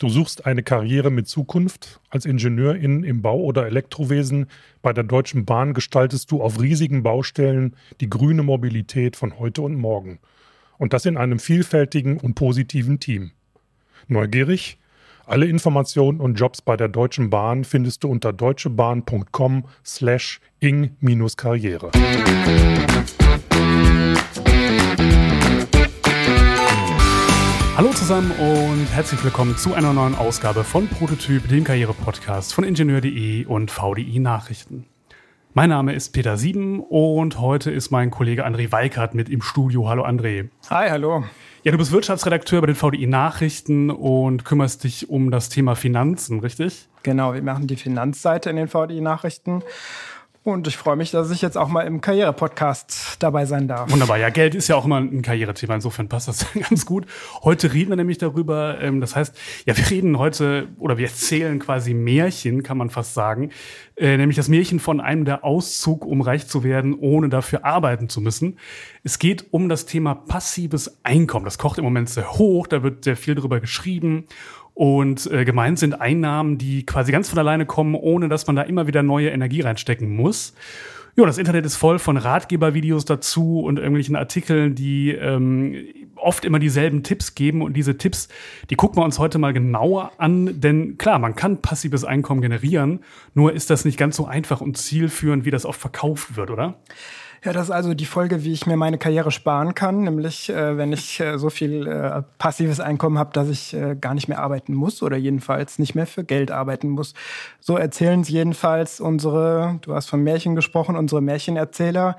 Du suchst eine Karriere mit Zukunft. Als Ingenieurin im Bau- oder Elektrowesen bei der Deutschen Bahn gestaltest du auf riesigen Baustellen die grüne Mobilität von heute und morgen. Und das in einem vielfältigen und positiven Team. Neugierig? Alle Informationen und Jobs bei der Deutschen Bahn findest du unter deutschebahn.com slash ing-karriere. Hallo zusammen und herzlich willkommen zu einer neuen Ausgabe von Prototyp, dem Karriere-Podcast von Ingenieur.de und VDI Nachrichten. Mein Name ist Peter Sieben und heute ist mein Kollege André Weikert mit im Studio. Hallo André. Hi, hallo. Ja, du bist Wirtschaftsredakteur bei den VDI Nachrichten und kümmerst dich um das Thema Finanzen, richtig? Genau, wir machen die Finanzseite in den VDI Nachrichten und ich freue mich, dass ich jetzt auch mal im Karriere-Podcast dabei sein darf. Wunderbar. Ja, Geld ist ja auch immer ein Karrierethema. Insofern passt das ganz gut. Heute reden wir nämlich darüber. Ähm, das heißt, ja, wir reden heute oder wir erzählen quasi Märchen, kann man fast sagen. Äh, nämlich das Märchen von einem der Auszug, um reich zu werden, ohne dafür arbeiten zu müssen. Es geht um das Thema passives Einkommen. Das kocht im Moment sehr hoch. Da wird sehr viel drüber geschrieben. Und äh, gemeint sind Einnahmen, die quasi ganz von alleine kommen, ohne dass man da immer wieder neue Energie reinstecken muss. Ja, das Internet ist voll von Ratgebervideos dazu und irgendwelchen Artikeln, die ähm, oft immer dieselben Tipps geben. Und diese Tipps, die gucken wir uns heute mal genauer an. Denn klar, man kann passives Einkommen generieren, nur ist das nicht ganz so einfach und zielführend, wie das oft verkauft wird, oder? Ja, das ist also die Folge, wie ich mir meine Karriere sparen kann, nämlich äh, wenn ich äh, so viel äh, passives Einkommen habe, dass ich äh, gar nicht mehr arbeiten muss oder jedenfalls nicht mehr für Geld arbeiten muss. So erzählen es jedenfalls unsere, du hast von Märchen gesprochen, unsere Märchenerzähler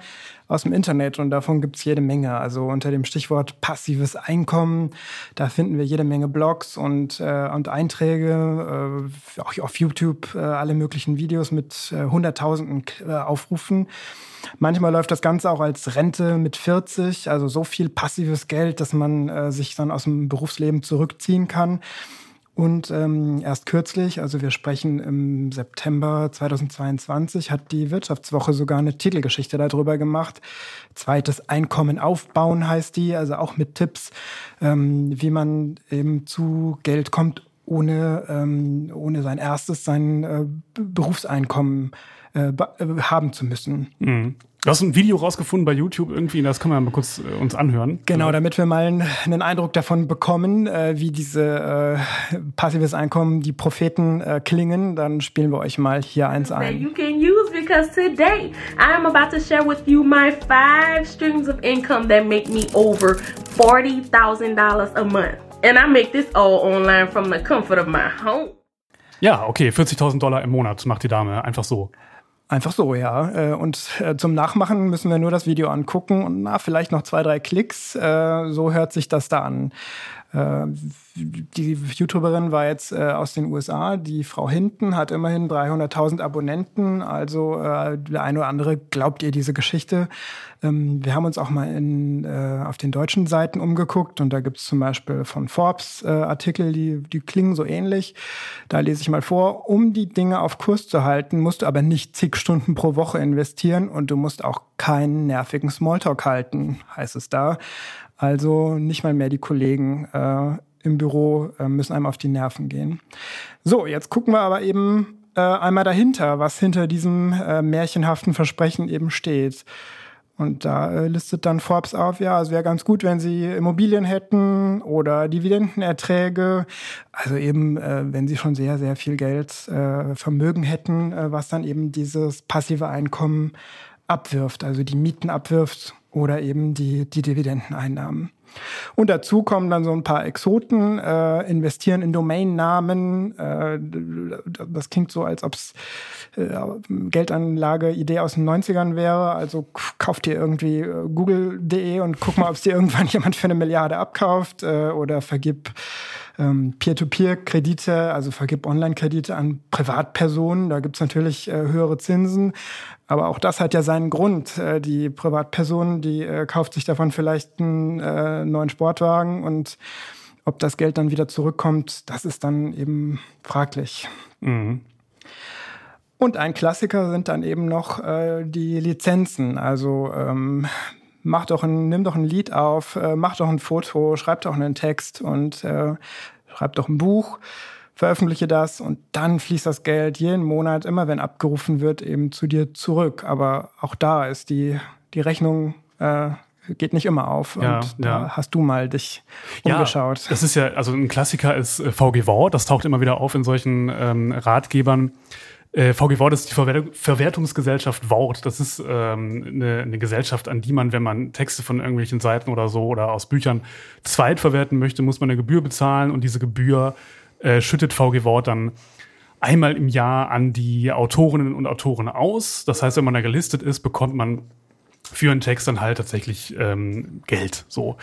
aus dem Internet und davon gibt es jede Menge. Also unter dem Stichwort passives Einkommen, da finden wir jede Menge Blogs und, äh, und Einträge, äh, auch auf YouTube äh, alle möglichen Videos mit äh, hunderttausenden äh, Aufrufen. Manchmal läuft das Ganze auch als Rente mit 40, also so viel passives Geld, dass man äh, sich dann aus dem Berufsleben zurückziehen kann. Und ähm, erst kürzlich, also wir sprechen im September 2022, hat die Wirtschaftswoche sogar eine Titelgeschichte darüber gemacht. Zweites Einkommen aufbauen heißt die, also auch mit Tipps, ähm, wie man eben zu Geld kommt, ohne, ähm, ohne sein erstes, sein äh, Berufseinkommen äh, äh, haben zu müssen. Mhm. Du hast ein Video rausgefunden bei YouTube irgendwie, das können wir mal kurz äh, uns anhören. Genau, damit wir mal einen, einen Eindruck davon bekommen, äh, wie diese äh, passives Einkommen, die Propheten äh, klingen, dann spielen wir euch mal hier eins ein. You can use because today I am about to share with you my five streams of income that make me over $40,000 a month. And I make this all online from the comfort of my home. Ja, okay, 40.000 Dollar im Monat macht die Dame, einfach so. Einfach so, ja. Äh, und äh, zum Nachmachen müssen wir nur das Video angucken und na, vielleicht noch zwei, drei Klicks. Äh, so hört sich das da an. Die YouTuberin war jetzt aus den USA. Die Frau Hinten hat immerhin 300.000 Abonnenten. Also der eine oder andere glaubt ihr diese Geschichte. Ähm, wir haben uns auch mal in, auf den deutschen Seiten umgeguckt und da gibt es zum Beispiel von Forbes Artikel, die, die klingen so ähnlich. Da lese ich mal vor, um die Dinge auf Kurs zu halten, musst du aber nicht zig Stunden pro Woche investieren und du musst auch keinen nervigen Smalltalk halten, heißt es da. Also nicht mal mehr die Kollegen äh, im Büro äh, müssen einem auf die Nerven gehen. So, jetzt gucken wir aber eben äh, einmal dahinter, was hinter diesem äh, märchenhaften Versprechen eben steht. Und da äh, listet dann Forbes auf, ja, es wäre ganz gut, wenn sie Immobilien hätten oder Dividendenerträge. Also eben, äh, wenn sie schon sehr, sehr viel Geld, äh, Vermögen hätten, äh, was dann eben dieses passive Einkommen abwirft, also die Mieten abwirft oder eben die, die Dividendeneinnahmen. Und dazu kommen dann so ein paar Exoten, äh, investieren in Domainnamen. Äh, das klingt so, als ob es äh, Geldanlage-Idee aus den 90ern wäre. Also kauft ihr irgendwie äh, google.de und guck mal, ob es dir irgendwann jemand für eine Milliarde abkauft äh, oder vergib ähm, Peer-to-Peer-Kredite, also vergib Online-Kredite an Privatpersonen. Da gibt's natürlich äh, höhere Zinsen. Aber auch das hat ja seinen Grund. Äh, die Privatperson, die äh, kauft sich davon vielleicht einen äh, neuen Sportwagen und ob das Geld dann wieder zurückkommt, das ist dann eben fraglich. Mhm. Und ein Klassiker sind dann eben noch äh, die Lizenzen. Also ähm, mach doch ein, nimm doch ein Lied auf, äh, mach doch ein Foto, schreib doch einen Text und äh, schreib doch ein Buch, veröffentliche das und dann fließt das Geld jeden Monat, immer wenn abgerufen wird, eben zu dir zurück. Aber auch da ist die, die Rechnung äh, geht nicht immer auf. Ja, und da ja. hast du mal dich umgeschaut. Ja, das ist ja, also ein Klassiker ist äh, VG Wort, das taucht immer wieder auf in solchen ähm, Ratgebern. Äh, VG Wort ist die Verwer Verwertungsgesellschaft Wort. Das ist ähm, eine, eine Gesellschaft, an die man, wenn man Texte von irgendwelchen Seiten oder so oder aus Büchern zweitverwerten möchte, muss man eine Gebühr bezahlen und diese Gebühr äh, schüttet VG Wort dann einmal im Jahr an die Autorinnen und Autoren aus. Das heißt, wenn man da gelistet ist, bekommt man für einen Text dann halt tatsächlich ähm, Geld. So.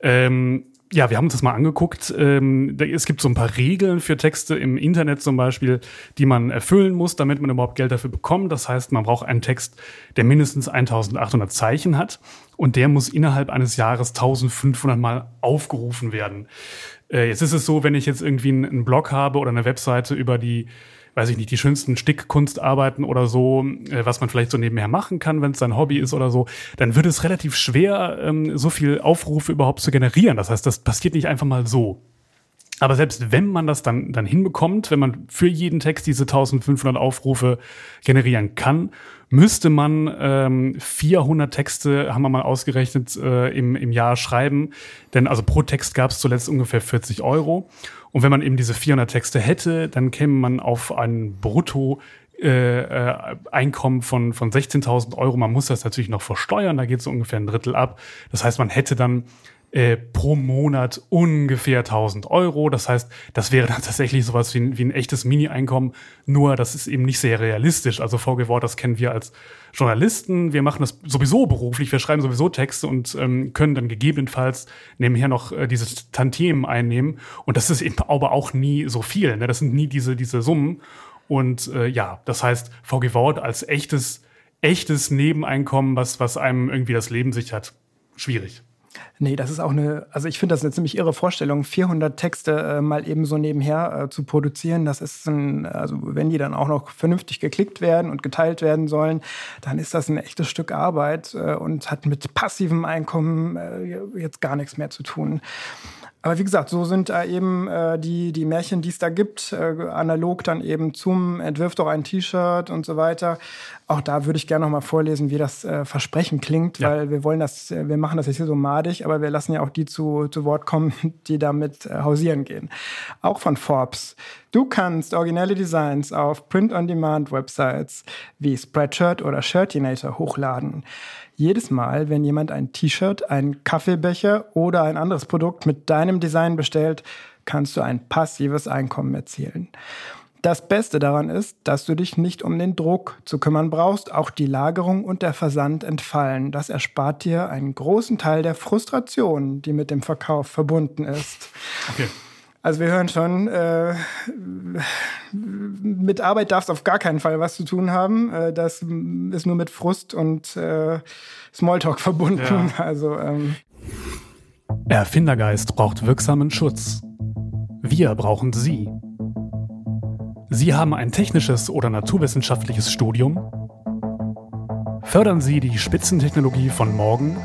Ähm, ja, wir haben uns das mal angeguckt. Ähm, es gibt so ein paar Regeln für Texte im Internet zum Beispiel, die man erfüllen muss, damit man überhaupt Geld dafür bekommt. Das heißt, man braucht einen Text, der mindestens 1800 Zeichen hat und der muss innerhalb eines Jahres 1500 Mal aufgerufen werden. Äh, jetzt ist es so, wenn ich jetzt irgendwie einen Blog habe oder eine Webseite über die weiß ich nicht, die schönsten Stickkunstarbeiten oder so, äh, was man vielleicht so nebenher machen kann, wenn es sein Hobby ist oder so, dann wird es relativ schwer, ähm, so viel Aufrufe überhaupt zu generieren. Das heißt, das passiert nicht einfach mal so. Aber selbst wenn man das dann, dann hinbekommt, wenn man für jeden Text diese 1500 Aufrufe generieren kann, müsste man ähm, 400 Texte, haben wir mal ausgerechnet, äh, im, im Jahr schreiben. Denn also pro Text gab es zuletzt ungefähr 40 Euro. Und wenn man eben diese 400 Texte hätte, dann käme man auf ein Brutto äh, äh, Einkommen von, von 16.000 Euro. Man muss das natürlich noch versteuern, da geht so ungefähr ein Drittel ab. Das heißt, man hätte dann äh, pro Monat ungefähr 1000 Euro. Das heißt, das wäre dann tatsächlich sowas wie ein, wie ein echtes Mini-Einkommen. Nur, das ist eben nicht sehr realistisch. Also VG Wort, das kennen wir als Journalisten. Wir machen das sowieso beruflich. Wir schreiben sowieso Texte und ähm, können dann gegebenenfalls nebenher noch äh, dieses Tantiemen einnehmen. Und das ist eben aber auch nie so viel. Ne? Das sind nie diese, diese Summen. Und äh, ja, das heißt, VG Wort als echtes, echtes Nebeneinkommen, was, was einem irgendwie das Leben sichert, schwierig. Nee, das ist auch eine, also ich finde das eine ziemlich irre Vorstellung, 400 Texte äh, mal eben so nebenher äh, zu produzieren. Das ist ein, also wenn die dann auch noch vernünftig geklickt werden und geteilt werden sollen, dann ist das ein echtes Stück Arbeit äh, und hat mit passivem Einkommen äh, jetzt gar nichts mehr zu tun. Aber wie gesagt, so sind äh, eben äh, die, die Märchen, die es da gibt, äh, analog dann eben zum Entwirf doch ein T-Shirt und so weiter. Auch da würde ich gerne noch mal vorlesen, wie das äh, Versprechen klingt, ja. weil wir wollen das, äh, wir machen das jetzt hier so madig, aber wir lassen ja auch die zu, zu Wort kommen, die damit äh, hausieren gehen. Auch von Forbes. Du kannst originelle Designs auf Print-on-Demand-Websites wie Spreadshirt oder Shirtinator hochladen. Jedes Mal, wenn jemand ein T-Shirt, einen Kaffeebecher oder ein anderes Produkt mit deinem Design bestellt, kannst du ein passives Einkommen erzielen. Das Beste daran ist, dass du dich nicht um den Druck zu kümmern brauchst. Auch die Lagerung und der Versand entfallen. Das erspart dir einen großen Teil der Frustration, die mit dem Verkauf verbunden ist. Okay. Also wir hören schon, äh, mit Arbeit darfst auf gar keinen Fall was zu tun haben. Äh, das ist nur mit Frust und äh, Smalltalk verbunden. Ja. Also ähm Erfindergeist braucht wirksamen Schutz. Wir brauchen Sie. Sie haben ein technisches oder naturwissenschaftliches Studium? Fördern Sie die Spitzentechnologie von morgen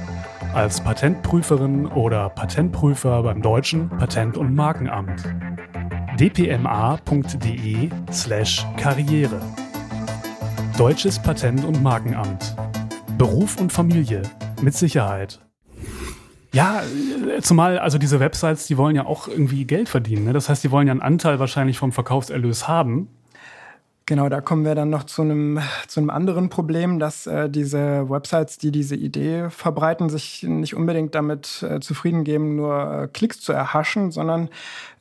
als Patentprüferin oder Patentprüfer beim Deutschen Patent- und Markenamt. dpma.de slash Karriere. Deutsches Patent- und Markenamt. Beruf und Familie mit Sicherheit. Ja, zumal also diese Websites, die wollen ja auch irgendwie Geld verdienen. Ne? Das heißt, die wollen ja einen Anteil wahrscheinlich vom Verkaufserlös haben. Genau, da kommen wir dann noch zu einem, zu einem anderen Problem, dass äh, diese Websites, die diese Idee verbreiten, sich nicht unbedingt damit äh, zufrieden geben, nur äh, Klicks zu erhaschen, sondern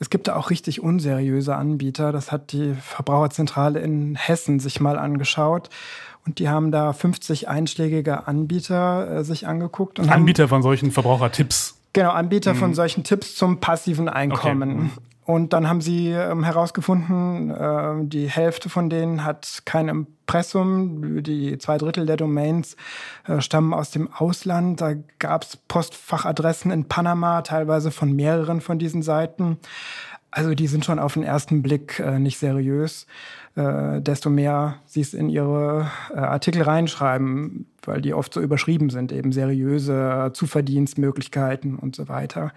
es gibt da auch richtig unseriöse Anbieter. Das hat die Verbraucherzentrale in Hessen sich mal angeschaut. Und die haben da 50 einschlägige Anbieter äh, sich angeguckt. Und Anbieter von solchen Verbrauchertipps. Genau, Anbieter mhm. von solchen Tipps zum passiven Einkommen. Okay. Und dann haben sie ähm, herausgefunden, äh, die Hälfte von denen hat kein Impressum. Die zwei Drittel der Domains äh, stammen aus dem Ausland. Da gab es Postfachadressen in Panama, teilweise von mehreren von diesen Seiten. Also die sind schon auf den ersten Blick äh, nicht seriös. Äh, desto mehr sie es in ihre äh, Artikel reinschreiben, weil die oft so überschrieben sind, eben seriöse Zuverdienstmöglichkeiten und so weiter.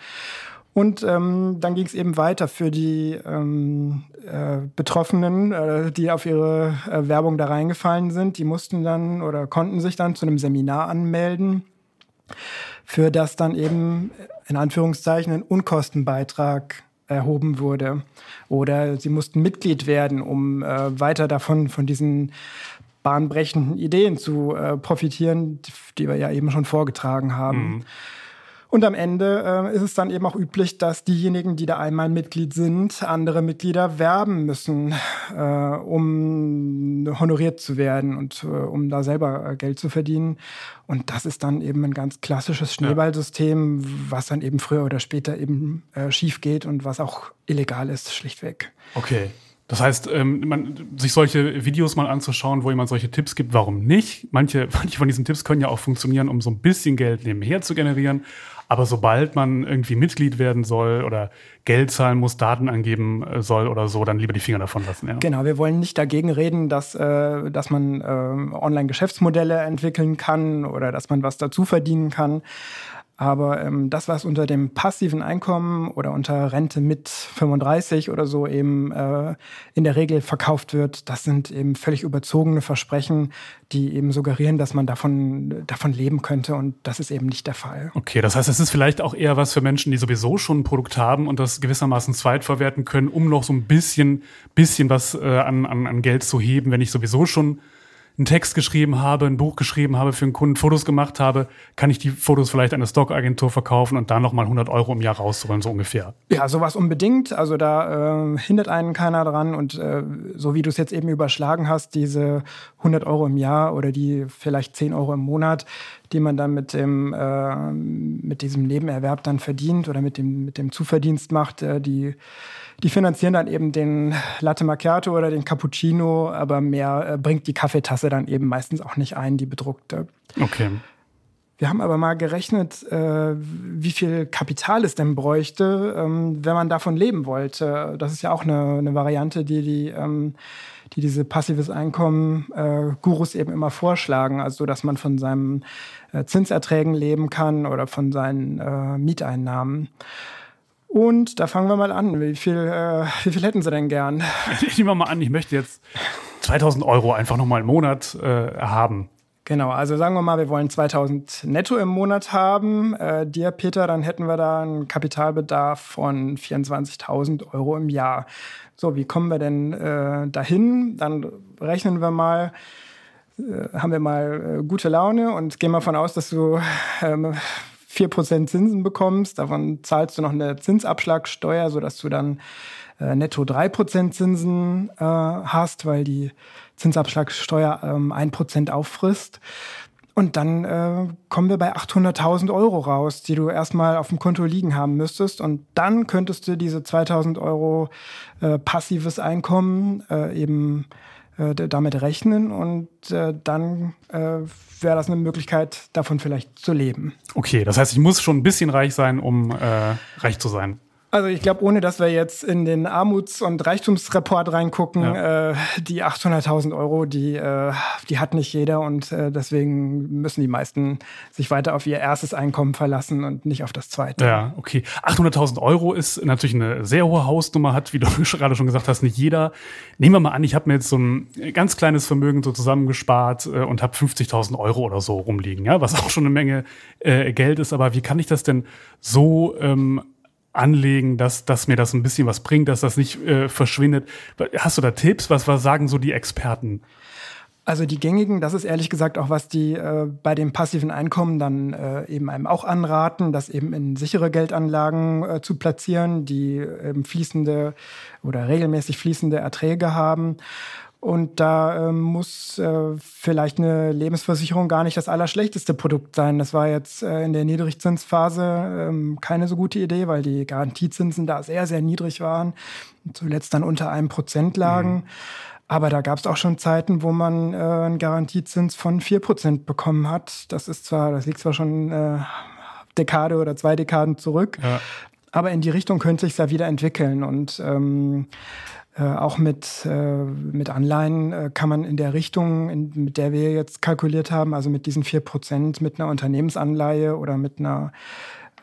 Und ähm, dann ging es eben weiter für die ähm, äh, Betroffenen, äh, die auf ihre äh, Werbung da reingefallen sind. Die mussten dann oder konnten sich dann zu einem Seminar anmelden, für das dann eben in Anführungszeichen ein Unkostenbeitrag erhoben wurde. Oder sie mussten Mitglied werden, um äh, weiter davon, von diesen bahnbrechenden Ideen zu äh, profitieren, die wir ja eben schon vorgetragen haben. Mhm. Und am Ende äh, ist es dann eben auch üblich, dass diejenigen, die da einmal Mitglied sind, andere Mitglieder werben müssen, äh, um honoriert zu werden und äh, um da selber äh, Geld zu verdienen. Und das ist dann eben ein ganz klassisches Schneeballsystem, was dann eben früher oder später eben äh, schief geht und was auch illegal ist, schlichtweg. Okay. Das heißt, ähm, man, sich solche Videos mal anzuschauen, wo jemand solche Tipps gibt, warum nicht? Manche, manche von diesen Tipps können ja auch funktionieren, um so ein bisschen Geld nebenher zu generieren. Aber sobald man irgendwie Mitglied werden soll oder Geld zahlen muss, Daten angeben äh, soll oder so, dann lieber die Finger davon lassen. Ja. Genau, wir wollen nicht dagegen reden, dass, äh, dass man äh, Online-Geschäftsmodelle entwickeln kann oder dass man was dazu verdienen kann. Aber ähm, das, was unter dem passiven Einkommen oder unter Rente mit 35 oder so eben äh, in der Regel verkauft wird, das sind eben völlig überzogene Versprechen, die eben suggerieren, dass man davon, davon leben könnte. Und das ist eben nicht der Fall. Okay, das heißt, es ist vielleicht auch eher was für Menschen, die sowieso schon ein Produkt haben und das gewissermaßen zweitverwerten können, um noch so ein bisschen, bisschen was äh, an, an, an Geld zu heben, wenn ich sowieso schon einen Text geschrieben habe, ein Buch geschrieben habe für einen Kunden, Fotos gemacht habe, kann ich die Fotos vielleicht an eine Stockagentur verkaufen und dann nochmal 100 Euro im Jahr rausholen, so ungefähr. Ja, sowas unbedingt. Also da äh, hindert einen keiner dran. Und äh, so wie du es jetzt eben überschlagen hast, diese 100 Euro im Jahr oder die vielleicht 10 Euro im Monat, die man dann mit dem äh, mit diesem Nebenerwerb dann verdient oder mit dem mit dem Zuverdienst macht, äh, die die finanzieren dann eben den Latte Macchiato oder den Cappuccino, aber mehr äh, bringt die Kaffeetasse dann eben meistens auch nicht ein, die bedruckte. Okay. Wir haben aber mal gerechnet, äh, wie viel Kapital es denn bräuchte, ähm, wenn man davon leben wollte. Das ist ja auch eine, eine Variante, die die ähm, die diese passives Einkommen äh, Gurus eben immer vorschlagen, also dass man von seinen äh, Zinserträgen leben kann oder von seinen äh, Mieteinnahmen. Und da fangen wir mal an. Wie viel, äh, wie viel hätten Sie denn gern? Ich nehme mal an, ich möchte jetzt 2000 Euro einfach nochmal im Monat äh, haben. Genau, also sagen wir mal, wir wollen 2000 netto im Monat haben. Äh, dir, Peter, dann hätten wir da einen Kapitalbedarf von 24.000 Euro im Jahr. So, wie kommen wir denn äh, dahin? Dann rechnen wir mal, äh, haben wir mal äh, gute Laune und gehen mal von aus, dass du ähm, 4% Zinsen bekommst. Davon zahlst du noch eine Zinsabschlagssteuer, sodass du dann äh, netto 3% Zinsen äh, hast, weil die Zinsabschlagssteuer ähm, 1% auffrisst. Und dann äh, kommen wir bei 800.000 Euro raus, die du erstmal auf dem Konto liegen haben müsstest. Und dann könntest du diese 2.000 Euro äh, passives Einkommen äh, eben äh, damit rechnen und äh, dann äh, wäre das eine Möglichkeit, davon vielleicht zu leben. Okay, das heißt, ich muss schon ein bisschen reich sein, um äh, reich zu sein. Also ich glaube, ohne dass wir jetzt in den Armuts- und Reichtumsreport reingucken, ja. äh, die 800.000 Euro, die, äh, die hat nicht jeder und äh, deswegen müssen die meisten sich weiter auf ihr erstes Einkommen verlassen und nicht auf das zweite. Ja, okay. 800.000 Euro ist natürlich eine sehr hohe Hausnummer, hat, wie du gerade schon gesagt hast, nicht jeder. Nehmen wir mal an, ich habe mir jetzt so ein ganz kleines Vermögen so zusammengespart äh, und habe 50.000 Euro oder so rumliegen, ja, was auch schon eine Menge äh, Geld ist. Aber wie kann ich das denn so ähm, anlegen, dass, dass mir das ein bisschen was bringt, dass das nicht äh, verschwindet. Hast du da Tipps? Was, was sagen so die Experten? Also die gängigen, das ist ehrlich gesagt auch, was die äh, bei dem passiven Einkommen dann äh, eben einem auch anraten, das eben in sichere Geldanlagen äh, zu platzieren, die eben fließende oder regelmäßig fließende Erträge haben. Und da ähm, muss äh, vielleicht eine Lebensversicherung gar nicht das allerschlechteste Produkt sein. Das war jetzt äh, in der Niedrigzinsphase ähm, keine so gute Idee, weil die Garantiezinsen da sehr, sehr niedrig waren. Zuletzt dann unter einem Prozent lagen. Mhm. Aber da gab es auch schon Zeiten, wo man äh, einen Garantiezins von vier Prozent bekommen hat. Das ist zwar, das liegt zwar schon äh, Dekade oder zwei Dekaden zurück, ja. aber in die Richtung könnte sich ja wieder entwickeln. Und ähm, äh, auch mit, äh, mit Anleihen äh, kann man in der Richtung, in, mit der wir jetzt kalkuliert haben, also mit diesen vier Prozent, mit einer Unternehmensanleihe oder mit einer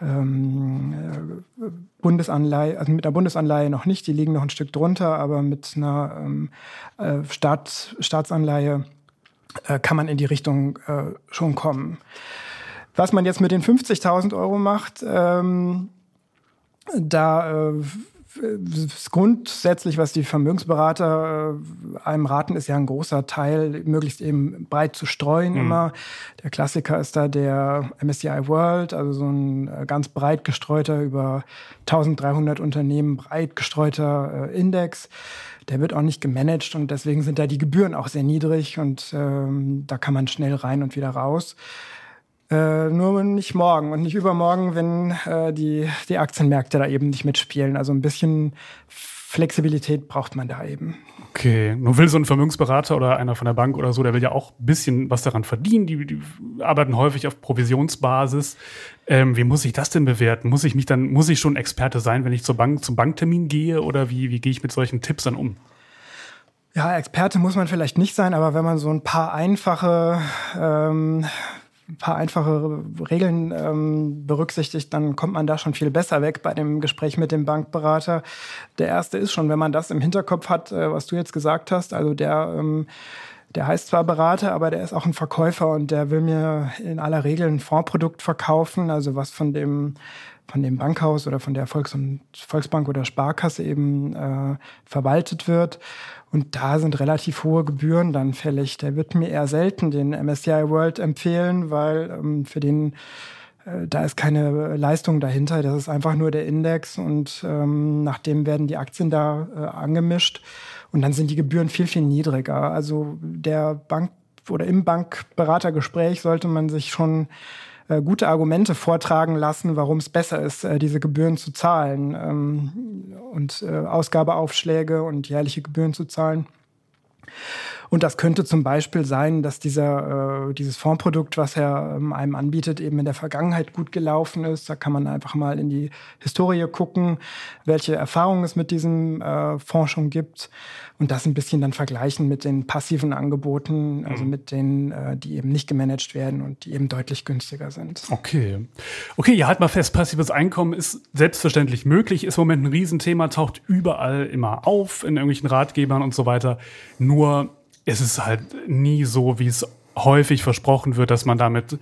ähm, äh, Bundesanleihe, also mit einer Bundesanleihe noch nicht, die liegen noch ein Stück drunter, aber mit einer ähm, äh, Staat, Staatsanleihe kann man in die Richtung schon kommen. Was man jetzt mit den 50.000 Euro macht, ähm, da äh, grundsätzlich, was die Vermögensberater äh, einem raten, ist ja ein großer Teil, möglichst eben breit zu streuen mhm. immer. Der Klassiker ist da der MSCI World, also so ein äh, ganz breit gestreuter, über 1300 Unternehmen breit gestreuter äh, Index. Der wird auch nicht gemanagt und deswegen sind da die Gebühren auch sehr niedrig und ähm, da kann man schnell rein und wieder raus. Äh, nur nicht morgen und nicht übermorgen, wenn äh, die, die Aktienmärkte da eben nicht mitspielen. Also ein bisschen Flexibilität braucht man da eben. Okay, nun will so ein Vermögensberater oder einer von der Bank oder so, der will ja auch ein bisschen was daran verdienen. Die, die arbeiten häufig auf Provisionsbasis. Ähm, wie muss ich das denn bewerten? Muss ich mich dann, muss ich schon Experte sein, wenn ich zur Bank, zum Banktermin gehe oder wie, wie gehe ich mit solchen Tipps dann um? Ja, Experte muss man vielleicht nicht sein, aber wenn man so ein paar einfache ähm, ein paar einfache Regeln ähm, berücksichtigt, dann kommt man da schon viel besser weg bei dem Gespräch mit dem Bankberater. Der erste ist schon, wenn man das im Hinterkopf hat, äh, was du jetzt gesagt hast, also der, ähm, der heißt zwar Berater, aber der ist auch ein Verkäufer und der will mir in aller Regel ein Fondsprodukt verkaufen, also was von dem von dem Bankhaus oder von der Volks- und Volksbank oder Sparkasse eben äh, verwaltet wird. Und da sind relativ hohe Gebühren dann fällig. Der wird mir eher selten den MSCI World empfehlen, weil ähm, für den äh, da ist keine Leistung dahinter. Das ist einfach nur der Index und ähm, nachdem werden die Aktien da äh, angemischt und dann sind die Gebühren viel, viel niedriger. Also der Bank oder im Bankberatergespräch sollte man sich schon äh, gute Argumente vortragen lassen, warum es besser ist, äh, diese Gebühren zu zahlen ähm, und äh, Ausgabeaufschläge und jährliche Gebühren zu zahlen. Und das könnte zum Beispiel sein, dass dieser, äh, dieses Fondsprodukt, was er ähm, einem anbietet, eben in der Vergangenheit gut gelaufen ist. Da kann man einfach mal in die Historie gucken, welche Erfahrungen es mit diesem äh, Fonds schon gibt und das ein bisschen dann vergleichen mit den passiven Angeboten, also mhm. mit denen, äh, die eben nicht gemanagt werden und die eben deutlich günstiger sind. Okay. Okay, ja, halt mal fest, passives Einkommen ist selbstverständlich möglich, ist im Moment ein Riesenthema, taucht überall immer auf, in irgendwelchen Ratgebern und so weiter. Nur es ist halt nie so, wie es häufig versprochen wird, dass man damit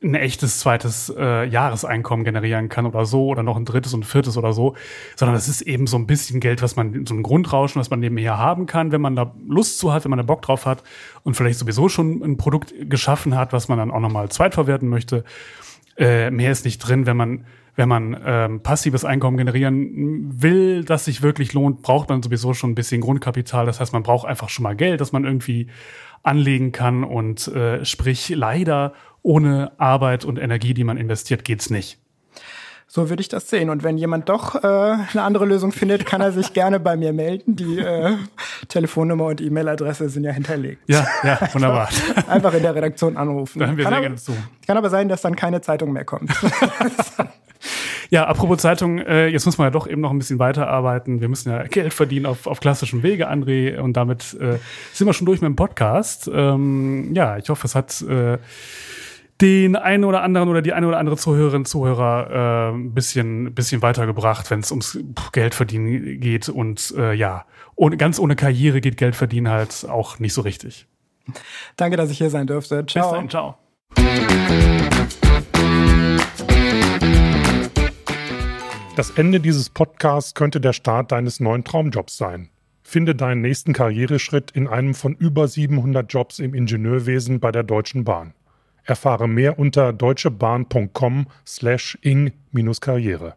ein echtes zweites äh, Jahreseinkommen generieren kann oder so oder noch ein drittes und viertes oder so, sondern es ist eben so ein bisschen Geld, was man, so ein Grundrauschen, was man nebenher haben kann, wenn man da Lust zu hat, wenn man da Bock drauf hat und vielleicht sowieso schon ein Produkt geschaffen hat, was man dann auch nochmal zweitverwerten möchte. Äh, mehr ist nicht drin, wenn man wenn man ähm, passives Einkommen generieren will, das sich wirklich lohnt, braucht man sowieso schon ein bisschen Grundkapital. Das heißt, man braucht einfach schon mal Geld, das man irgendwie anlegen kann. Und äh, sprich, leider ohne Arbeit und Energie, die man investiert, geht's nicht. So würde ich das sehen. Und wenn jemand doch äh, eine andere Lösung findet, kann er sich gerne bei mir melden. Die äh, Telefonnummer und E-Mail-Adresse sind ja hinterlegt. Ja, ja, wunderbar. Einfach in der Redaktion anrufen. Dann haben wir kann sehr aber, gerne zu. Kann aber sein, dass dann keine Zeitung mehr kommt. Ja, apropos Zeitung, äh, jetzt muss man ja doch eben noch ein bisschen weiterarbeiten. Wir müssen ja Geld verdienen auf, auf klassischem Wege, André. Und damit äh, sind wir schon durch mit dem Podcast. Ähm, ja, ich hoffe, es hat äh, den einen oder anderen oder die eine oder andere Zuhörerin, Zuhörer äh, ein bisschen, bisschen weitergebracht, wenn es ums Geld verdienen geht. Und äh, ja, ohne, ganz ohne Karriere geht Geld verdienen halt auch nicht so richtig. Danke, dass ich hier sein durfte. Ciao. Bis dahin, ciao. Das Ende dieses Podcasts könnte der Start deines neuen Traumjobs sein. Finde deinen nächsten Karriereschritt in einem von über 700 Jobs im Ingenieurwesen bei der Deutschen Bahn. Erfahre mehr unter deutschebahn.com/ing-karriere.